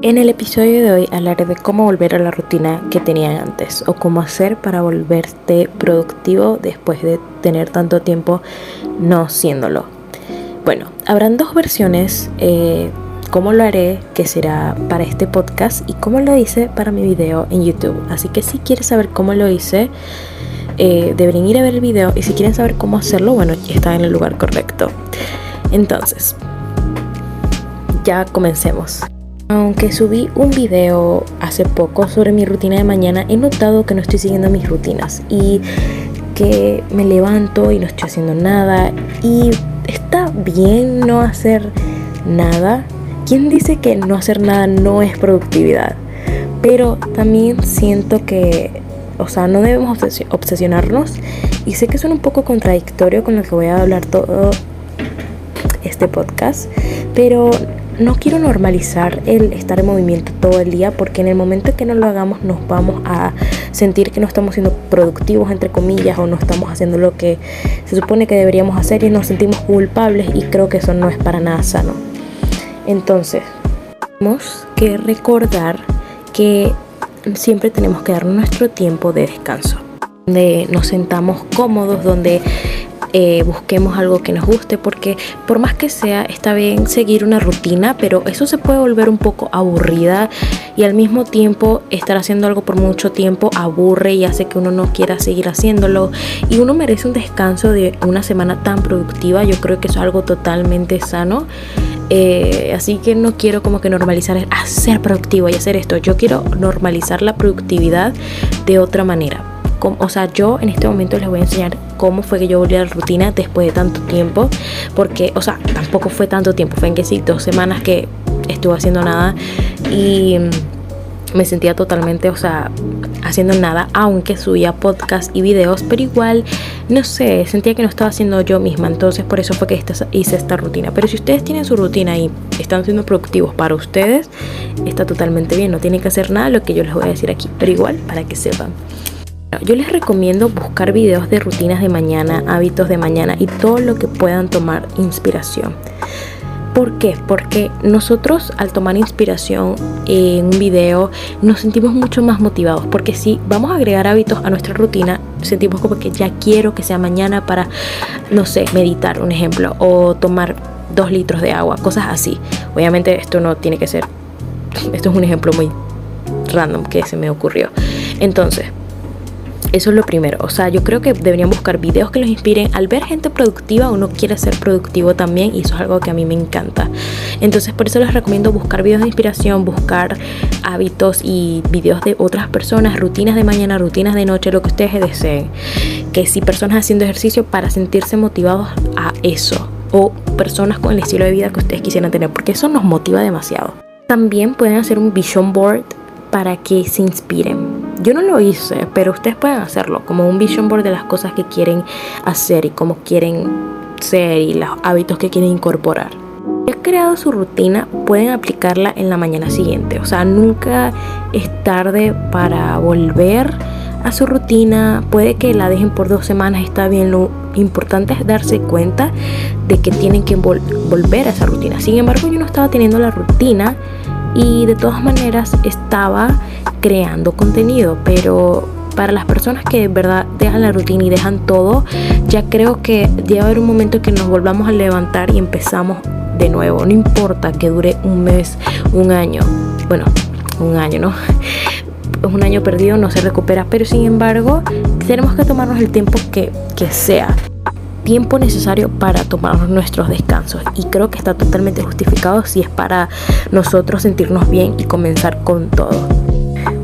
En el episodio de hoy hablaré de cómo volver a la rutina que tenía antes o cómo hacer para volverte productivo después de tener tanto tiempo no siéndolo. Bueno, habrán dos versiones, eh, cómo lo haré, que será para este podcast y cómo lo hice para mi video en YouTube. Así que si quieres saber cómo lo hice, eh, deberían ir a ver el video y si quieren saber cómo hacerlo, bueno, ya están en el lugar correcto. Entonces, ya comencemos. Aunque subí un video hace poco sobre mi rutina de mañana, he notado que no estoy siguiendo mis rutinas y que me levanto y no estoy haciendo nada y está bien no hacer nada. ¿Quién dice que no hacer nada no es productividad? Pero también siento que, o sea, no debemos obsesionarnos y sé que suena un poco contradictorio con lo que voy a hablar todo este podcast, pero no quiero normalizar el estar en movimiento todo el día porque en el momento que no lo hagamos nos vamos a sentir que no estamos siendo productivos entre comillas o no estamos haciendo lo que se supone que deberíamos hacer y nos sentimos culpables y creo que eso no es para nada sano. Entonces, tenemos que recordar que siempre tenemos que dar nuestro tiempo de descanso, donde nos sentamos cómodos, donde eh, busquemos algo que nos guste, porque por más que sea, está bien seguir una rutina, pero eso se puede volver un poco aburrida y al mismo tiempo estar haciendo algo por mucho tiempo aburre y hace que uno no quiera seguir haciéndolo y uno merece un descanso de una semana tan productiva, yo creo que es algo totalmente sano. Eh, así que no quiero como que normalizar hacer productivo y hacer esto. Yo quiero normalizar la productividad de otra manera o sea, yo en este momento les voy a enseñar cómo fue que yo volví a la rutina después de tanto tiempo, porque, o sea, tampoco fue tanto tiempo, fue en que sí, dos semanas que estuve haciendo nada y mm, me sentía totalmente, o sea, haciendo nada, aunque subía podcast y videos, pero igual, no sé, sentía que no estaba haciendo yo misma, entonces por eso fue que hice esta rutina. Pero si ustedes tienen su rutina y están siendo productivos para ustedes, está totalmente bien, no tienen que hacer nada lo que yo les voy a decir aquí, pero igual para que sepan. Yo les recomiendo buscar videos de rutinas de mañana, hábitos de mañana y todo lo que puedan tomar inspiración. ¿Por qué? Porque nosotros al tomar inspiración en un video nos sentimos mucho más motivados. Porque si vamos a agregar hábitos a nuestra rutina, sentimos como que ya quiero que sea mañana para, no sé, meditar, un ejemplo, o tomar dos litros de agua, cosas así. Obviamente esto no tiene que ser, esto es un ejemplo muy random que se me ocurrió. Entonces, eso es lo primero. O sea, yo creo que deberían buscar videos que los inspiren. Al ver gente productiva, uno quiere ser productivo también y eso es algo que a mí me encanta. Entonces, por eso les recomiendo buscar videos de inspiración, buscar hábitos y videos de otras personas, rutinas de mañana, rutinas de noche, lo que ustedes deseen. Que si personas haciendo ejercicio para sentirse motivados a eso o personas con el estilo de vida que ustedes quisieran tener, porque eso nos motiva demasiado. También pueden hacer un vision board para que se inspiren. Yo no lo hice, pero ustedes pueden hacerlo, como un vision board de las cosas que quieren hacer y cómo quieren ser y los hábitos que quieren incorporar. Si han creado su rutina, pueden aplicarla en la mañana siguiente. O sea, nunca es tarde para volver a su rutina. Puede que la dejen por dos semanas, está bien. Lo importante es darse cuenta de que tienen que volver a esa rutina. Sin embargo, yo no estaba teniendo la rutina y de todas maneras estaba creando contenido, pero para las personas que de verdad dejan la rutina y dejan todo, ya creo que debe haber un momento que nos volvamos a levantar y empezamos de nuevo. No importa que dure un mes, un año. Bueno, un año, ¿no? Un año perdido no se recupera, pero sin embargo tenemos que tomarnos el tiempo que, que sea tiempo necesario para tomar nuestros descansos y creo que está totalmente justificado si es para nosotros sentirnos bien y comenzar con todo.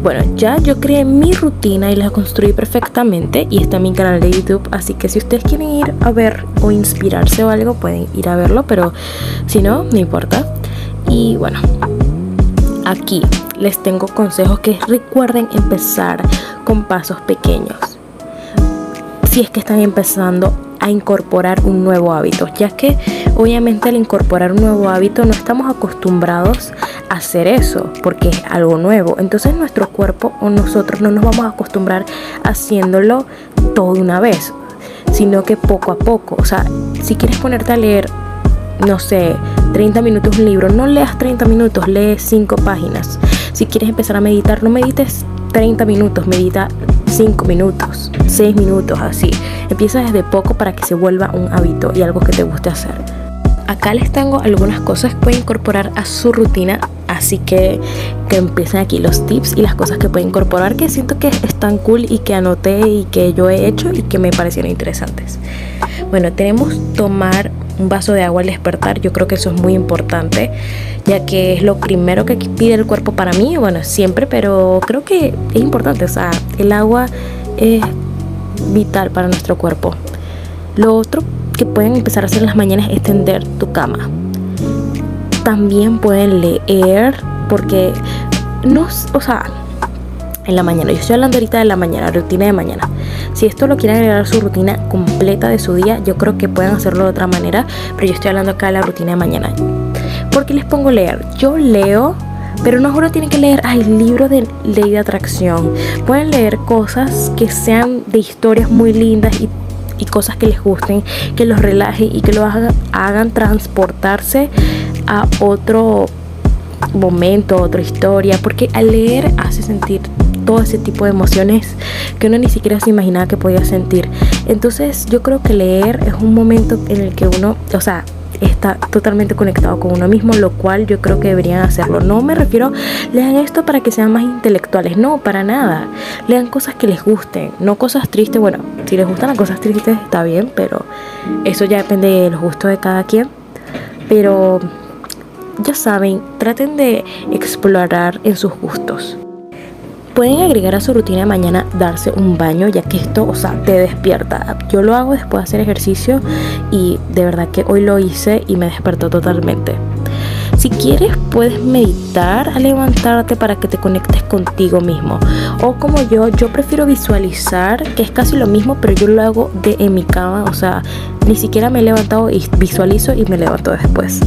Bueno, ya yo creé mi rutina y la construí perfectamente y está en mi canal de YouTube, así que si ustedes quieren ir a ver o inspirarse o algo, pueden ir a verlo, pero si no, no importa. Y bueno, aquí les tengo consejos que recuerden empezar con pasos pequeños. Si es que están empezando a incorporar un nuevo hábito, ya que obviamente al incorporar un nuevo hábito no estamos acostumbrados a hacer eso, porque es algo nuevo. Entonces nuestro cuerpo o nosotros no nos vamos a acostumbrar haciéndolo todo una vez, sino que poco a poco. O sea, si quieres ponerte a leer, no sé, 30 minutos un libro, no leas 30 minutos, lee 5 páginas. Si quieres empezar a meditar, no medites 30 minutos, medita 5 minutos, 6 minutos, así. Empieza desde poco para que se vuelva un hábito y algo que te guste hacer. Acá les tengo algunas cosas que pueden incorporar a su rutina, así que que empiecen aquí los tips y las cosas que pueden incorporar que siento que están cool y que anoté y que yo he hecho y que me parecieron interesantes. Bueno, tenemos tomar un vaso de agua al despertar, yo creo que eso es muy importante, ya que es lo primero que pide el cuerpo para mí, bueno, siempre, pero creo que es importante, o sea, el agua es vital para nuestro cuerpo. Lo otro que pueden empezar a hacer en las mañanas es tender tu cama. También pueden leer, porque no, o sea, en la mañana. Yo estoy hablando ahorita de la mañana, rutina de mañana. Si esto lo quieren agregar a su rutina completa de su día, yo creo que pueden hacerlo de otra manera, pero yo estoy hablando acá de la rutina de mañana. ¿Por qué les pongo leer? Yo leo, pero no solo tienen que leer el libro de ley de atracción. Pueden leer cosas que sean de historias muy lindas y, cosas que les gusten, que los relajen y que los hagan transportarse a otro momento, otra historia, porque al leer hace sentir todo ese tipo de emociones que uno ni siquiera se imaginaba que podía sentir. Entonces yo creo que leer es un momento en el que uno, o sea, está totalmente conectado con uno mismo, lo cual yo creo que deberían hacerlo. No me refiero, lean esto para que sean más intelectuales, no, para nada. Lean cosas que les gusten, no cosas tristes. Bueno, si les gustan las cosas tristes está bien, pero eso ya depende de los gustos de cada quien. Pero ya saben, traten de explorar en sus gustos. Pueden agregar a su rutina de mañana darse un baño, ya que esto, o sea, te despierta. Yo lo hago después de hacer ejercicio y de verdad que hoy lo hice y me despertó totalmente. Si quieres, puedes meditar a levantarte para que te conectes contigo mismo. O como yo, yo prefiero visualizar, que es casi lo mismo, pero yo lo hago de en mi cama. O sea, ni siquiera me he levantado y visualizo y me levanto después.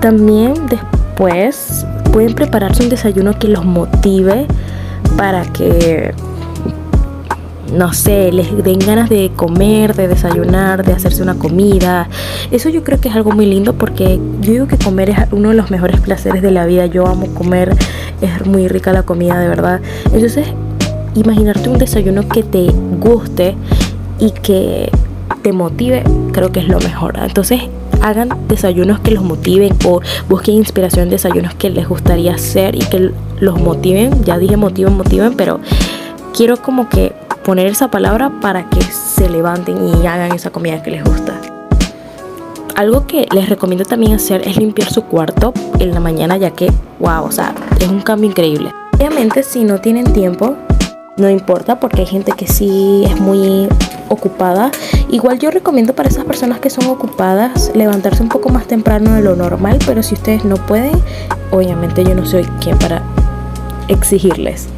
También después pueden prepararse un desayuno que los motive para que no sé, les den ganas de comer, de desayunar, de hacerse una comida. Eso yo creo que es algo muy lindo porque yo digo que comer es uno de los mejores placeres de la vida. Yo amo comer, es muy rica la comida, de verdad. Entonces, imaginarte un desayuno que te guste y que te motive, creo que es lo mejor. Entonces, hagan desayunos que los motiven o busquen inspiración en desayunos que les gustaría hacer y que los motiven. Ya dije motiven, motiven, pero quiero como que poner esa palabra para que se levanten y hagan esa comida que les gusta. Algo que les recomiendo también hacer es limpiar su cuarto en la mañana ya que, wow, o sea, es un cambio increíble. Obviamente si no tienen tiempo, no importa porque hay gente que sí es muy ocupada. Igual yo recomiendo para esas personas que son ocupadas levantarse un poco más temprano de lo normal, pero si ustedes no pueden, obviamente yo no soy quien para exigirles.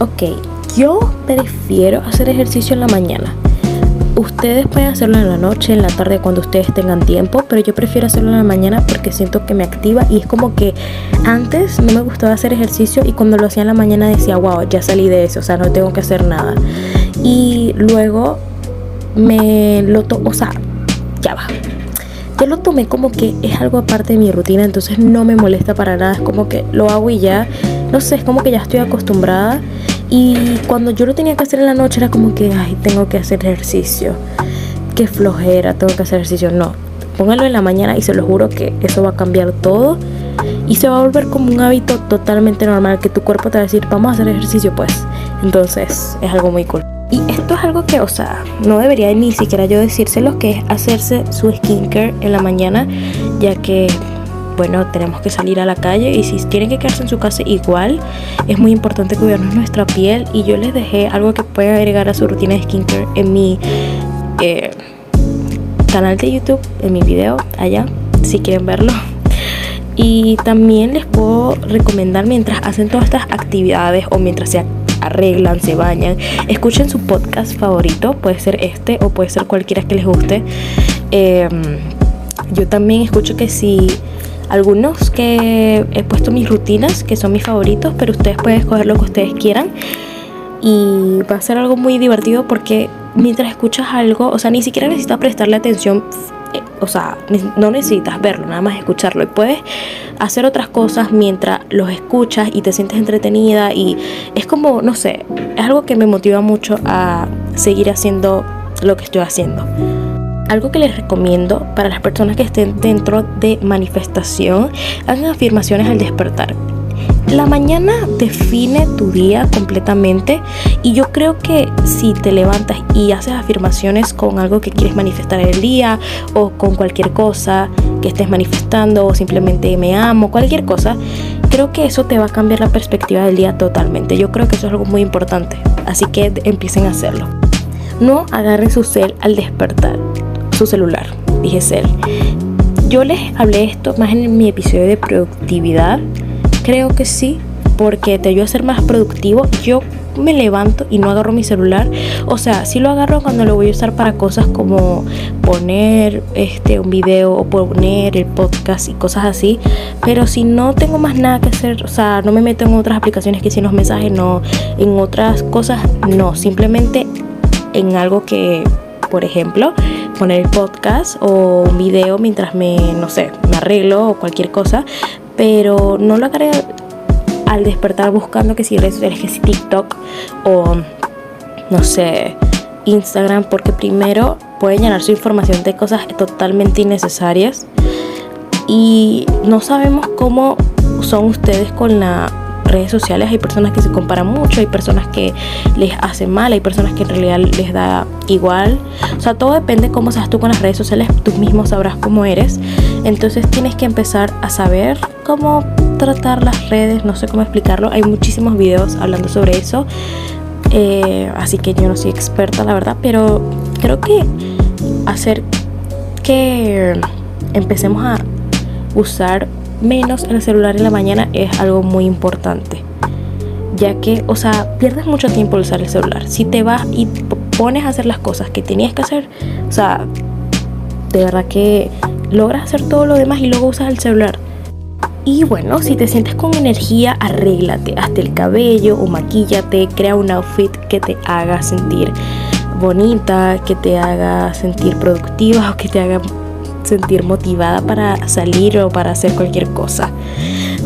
Ok, yo prefiero hacer ejercicio en la mañana. Ustedes pueden hacerlo en la noche, en la tarde, cuando ustedes tengan tiempo, pero yo prefiero hacerlo en la mañana porque siento que me activa y es como que antes no me gustaba hacer ejercicio y cuando lo hacía en la mañana decía, wow, ya salí de eso, o sea, no tengo que hacer nada. Y luego me lo tomo, o sea, ya va. Yo lo tomé como que es algo aparte de mi rutina, entonces no me molesta para nada, es como que lo hago y ya, no sé, es como que ya estoy acostumbrada. Y cuando yo lo tenía que hacer en la noche era como que, ay, tengo que hacer ejercicio. Qué flojera, tengo que hacer ejercicio. No, póngalo en la mañana y se lo juro que eso va a cambiar todo. Y se va a volver como un hábito totalmente normal que tu cuerpo te va a decir, vamos a hacer ejercicio pues. Entonces es algo muy cool. Y esto es algo que, o sea, no debería ni siquiera yo decírselo, que es hacerse su skincare en la mañana, ya que, bueno, tenemos que salir a la calle y si tienen que quedarse en su casa igual, es muy importante cuidarnos nuestra piel. Y yo les dejé algo que pueden agregar a su rutina de skincare en mi eh, canal de YouTube, en mi video allá, si quieren verlo. Y también les puedo recomendar mientras hacen todas estas actividades o mientras se arreglan, se bañan, escuchen su podcast favorito, puede ser este o puede ser cualquiera que les guste. Em, yo también escucho que si algunos que he puesto mis rutinas, que son mis favoritos, pero ustedes pueden escoger lo que ustedes quieran. Y va a ser algo muy divertido porque mientras escuchas algo, o sea, ni siquiera necesitas prestarle atención o sea, no necesitas verlo, nada más escucharlo. Y puedes hacer otras cosas mientras los escuchas y te sientes entretenida. Y es como, no sé, es algo que me motiva mucho a seguir haciendo lo que estoy haciendo. Algo que les recomiendo para las personas que estén dentro de manifestación, hagan afirmaciones al despertar. La mañana define tu día completamente y yo creo que si te levantas y haces afirmaciones con algo que quieres manifestar en el día o con cualquier cosa que estés manifestando o simplemente me amo, cualquier cosa, creo que eso te va a cambiar la perspectiva del día totalmente. Yo creo que eso es algo muy importante, así que empiecen a hacerlo. No agarren su cel al despertar, su celular, dije cel. Yo les hablé esto más en mi episodio de productividad Creo que sí, porque te ayuda a ser más productivo. Yo me levanto y no agarro mi celular. O sea, sí lo agarro cuando lo voy a usar para cosas como poner este un video o poner el podcast y cosas así. Pero si no tengo más nada que hacer, o sea, no me meto en otras aplicaciones que si los mensajes, no, en otras cosas, no. Simplemente en algo que, por ejemplo, poner el podcast o un video mientras me, no sé, me arreglo o cualquier cosa pero no lo agarré al despertar buscando que si redes sociales, que si TikTok o no sé, Instagram, porque primero puede llenar su información de cosas totalmente innecesarias y no sabemos cómo son ustedes con las redes sociales. Hay personas que se comparan mucho, hay personas que les hacen mal, hay personas que en realidad les da igual. O sea, todo depende cómo seas tú con las redes sociales, tú mismo sabrás cómo eres. Entonces tienes que empezar a saber cómo tratar las redes, no sé cómo explicarlo. Hay muchísimos videos hablando sobre eso. Eh, así que yo no soy experta, la verdad, pero creo que hacer que empecemos a usar menos el celular en la mañana es algo muy importante. Ya que, o sea, pierdes mucho tiempo al usar el celular. Si te vas y pones a hacer las cosas que tenías que hacer, o sea, de verdad que logras hacer todo lo demás y luego usas el celular. Y bueno, si te sientes con energía, arréglate, hazte el cabello o maquíllate, crea un outfit que te haga sentir bonita, que te haga sentir productiva o que te haga sentir motivada para salir o para hacer cualquier cosa.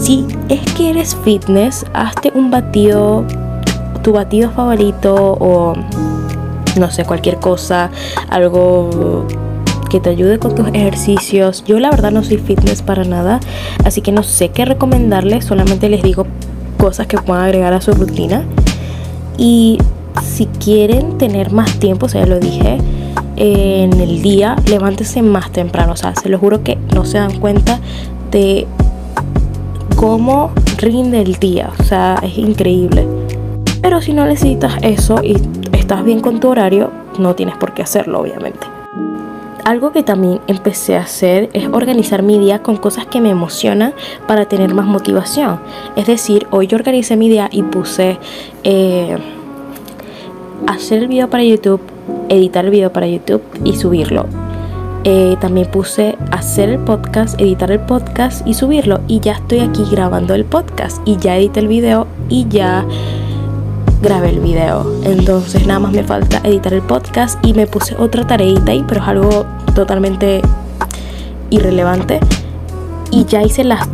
Si es que eres fitness, hazte un batido, tu batido favorito o no sé, cualquier cosa, algo que te ayude con tus ejercicios. Yo la verdad no soy fitness para nada, así que no sé qué recomendarles, solamente les digo cosas que puedan agregar a su rutina. Y si quieren tener más tiempo, o sea, lo dije, en el día, levántese más temprano. O sea, se lo juro que no se dan cuenta de cómo rinde el día. O sea, es increíble. Pero si no necesitas eso y estás bien con tu horario, no tienes por qué hacerlo, obviamente algo que también empecé a hacer es organizar mi día con cosas que me emocionan para tener más motivación. Es decir, hoy yo organicé mi día y puse eh, hacer el video para YouTube, editar el video para YouTube y subirlo. Eh, también puse hacer el podcast, editar el podcast y subirlo. Y ya estoy aquí grabando el podcast y ya edité el video y ya grabé el video. Entonces nada más me falta editar el podcast y me puse otra tareita ahí, pero es algo totalmente irrelevante. Y ya hice las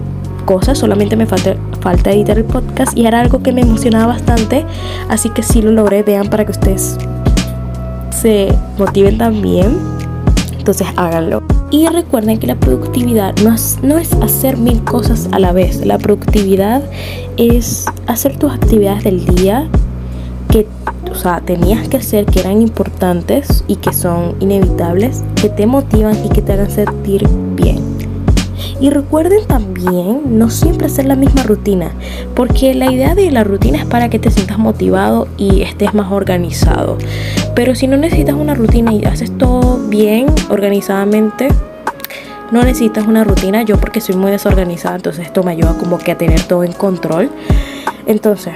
cosas, solamente me falta, falta editar el podcast y era algo que me emocionaba bastante. Así que sí lo logré, vean para que ustedes se motiven también. Entonces háganlo. Y recuerden que la productividad no es, no es hacer mil cosas a la vez. La productividad es hacer tus actividades del día que o sea, tenías que hacer, que eran importantes y que son inevitables, que te motivan y que te hagan sentir bien. Y recuerden también no siempre hacer la misma rutina, porque la idea de la rutina es para que te sientas motivado y estés más organizado. Pero si no necesitas una rutina y haces todo bien, organizadamente, no necesitas una rutina. Yo porque soy muy desorganizada, entonces esto me ayuda como que a tener todo en control. Entonces,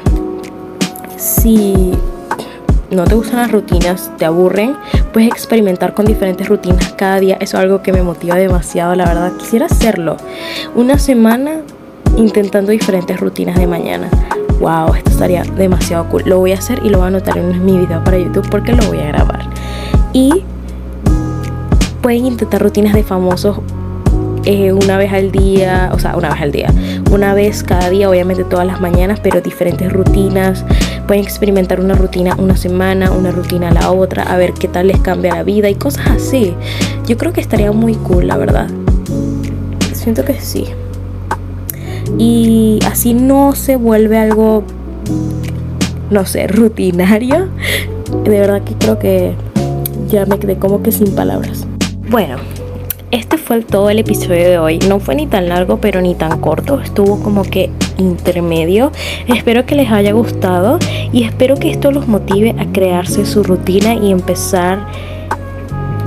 si no te gustan las rutinas, te aburren, puedes experimentar con diferentes rutinas cada día. Eso es algo que me motiva demasiado, la verdad. Quisiera hacerlo. Una semana intentando diferentes rutinas de mañana. Wow, esto estaría demasiado cool. Lo voy a hacer y lo voy a anotar en mi video para YouTube porque lo voy a grabar. Y pueden intentar rutinas de famosos eh, una vez al día, o sea, una vez al día, una vez cada día, obviamente todas las mañanas, pero diferentes rutinas. Pueden experimentar una rutina una semana, una rutina la otra, a ver qué tal les cambia la vida y cosas así. Yo creo que estaría muy cool, la verdad. Siento que sí. Y así no se vuelve algo, no sé, rutinario. De verdad que creo que ya me quedé como que sin palabras. Bueno, este fue todo el episodio de hoy. No fue ni tan largo, pero ni tan corto. Estuvo como que intermedio. Espero que les haya gustado y espero que esto los motive a crearse su rutina y empezar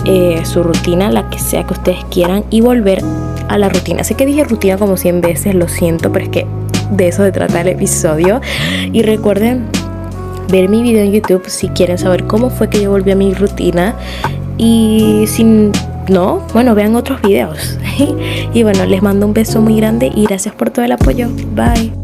eh, su rutina, la que sea que ustedes quieran, y volver a la rutina. Sé que dije rutina como 100 veces, lo siento, pero es que de eso se trata el episodio. Y recuerden ver mi video en YouTube si quieren saber cómo fue que yo volví a mi rutina. Y sin no, bueno, vean otros videos. y bueno, les mando un beso muy grande y gracias por todo el apoyo. Bye.